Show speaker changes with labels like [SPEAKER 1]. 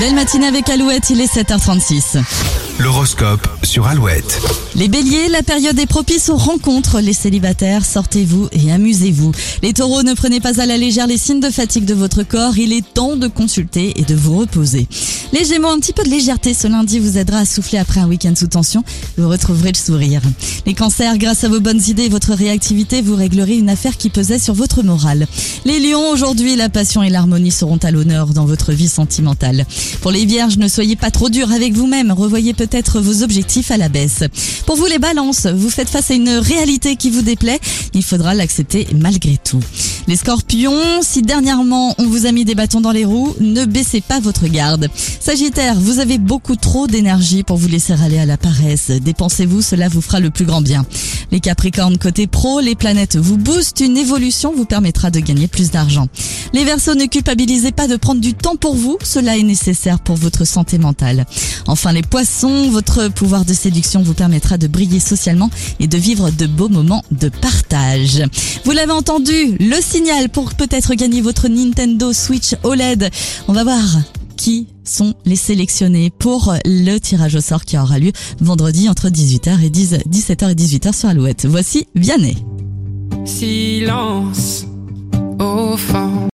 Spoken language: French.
[SPEAKER 1] Belle matinée avec Alouette, il est 7h36.
[SPEAKER 2] L'horoscope sur Alouette.
[SPEAKER 1] Les béliers, la période est propice aux rencontres. Les célibataires, sortez-vous et amusez-vous. Les taureaux, ne prenez pas à la légère les signes de fatigue de votre corps. Il est temps de consulter et de vous reposer. Les gémeaux, un petit peu de légèreté ce lundi vous aidera à souffler après un week-end sous tension. Vous retrouverez le sourire. Les cancers, grâce à vos bonnes idées et votre réactivité, vous réglerez une affaire qui pesait sur votre morale. Les lions, aujourd'hui, la passion et l'harmonie seront à l'honneur dans votre vie sentimentale. Pour les vierges, ne soyez pas trop durs avec vous-même. Revoyez peut-être vos objectifs à la baisse. Pour vous les balances, vous faites face à une réalité qui vous déplaît. Il faudra l'accepter malgré tout. Les scorpions, si dernièrement on vous a mis des bâtons dans les roues, ne baissez pas votre garde. Sagittaire, vous avez beaucoup trop d'énergie pour vous laisser aller à la paresse. Dépensez-vous, cela vous fera le plus grand bien. Les capricornes, côté pro, les planètes vous boostent, une évolution vous permettra de gagner plus d'argent. Les versos, ne culpabilisez pas de prendre du temps pour vous, cela est nécessaire pour votre santé mentale. Enfin les poissons, votre pouvoir de séduction vous permettra de briller socialement et de vivre de beaux moments de partage. Vous l'avez entendu, le signal pour peut-être gagner votre Nintendo Switch OLED. On va voir qui sont les sélectionnés pour le tirage au sort qui aura lieu vendredi entre 18h et 10, 17h et 18h sur Alouette. Voici Vianney.
[SPEAKER 3] Silence au fond.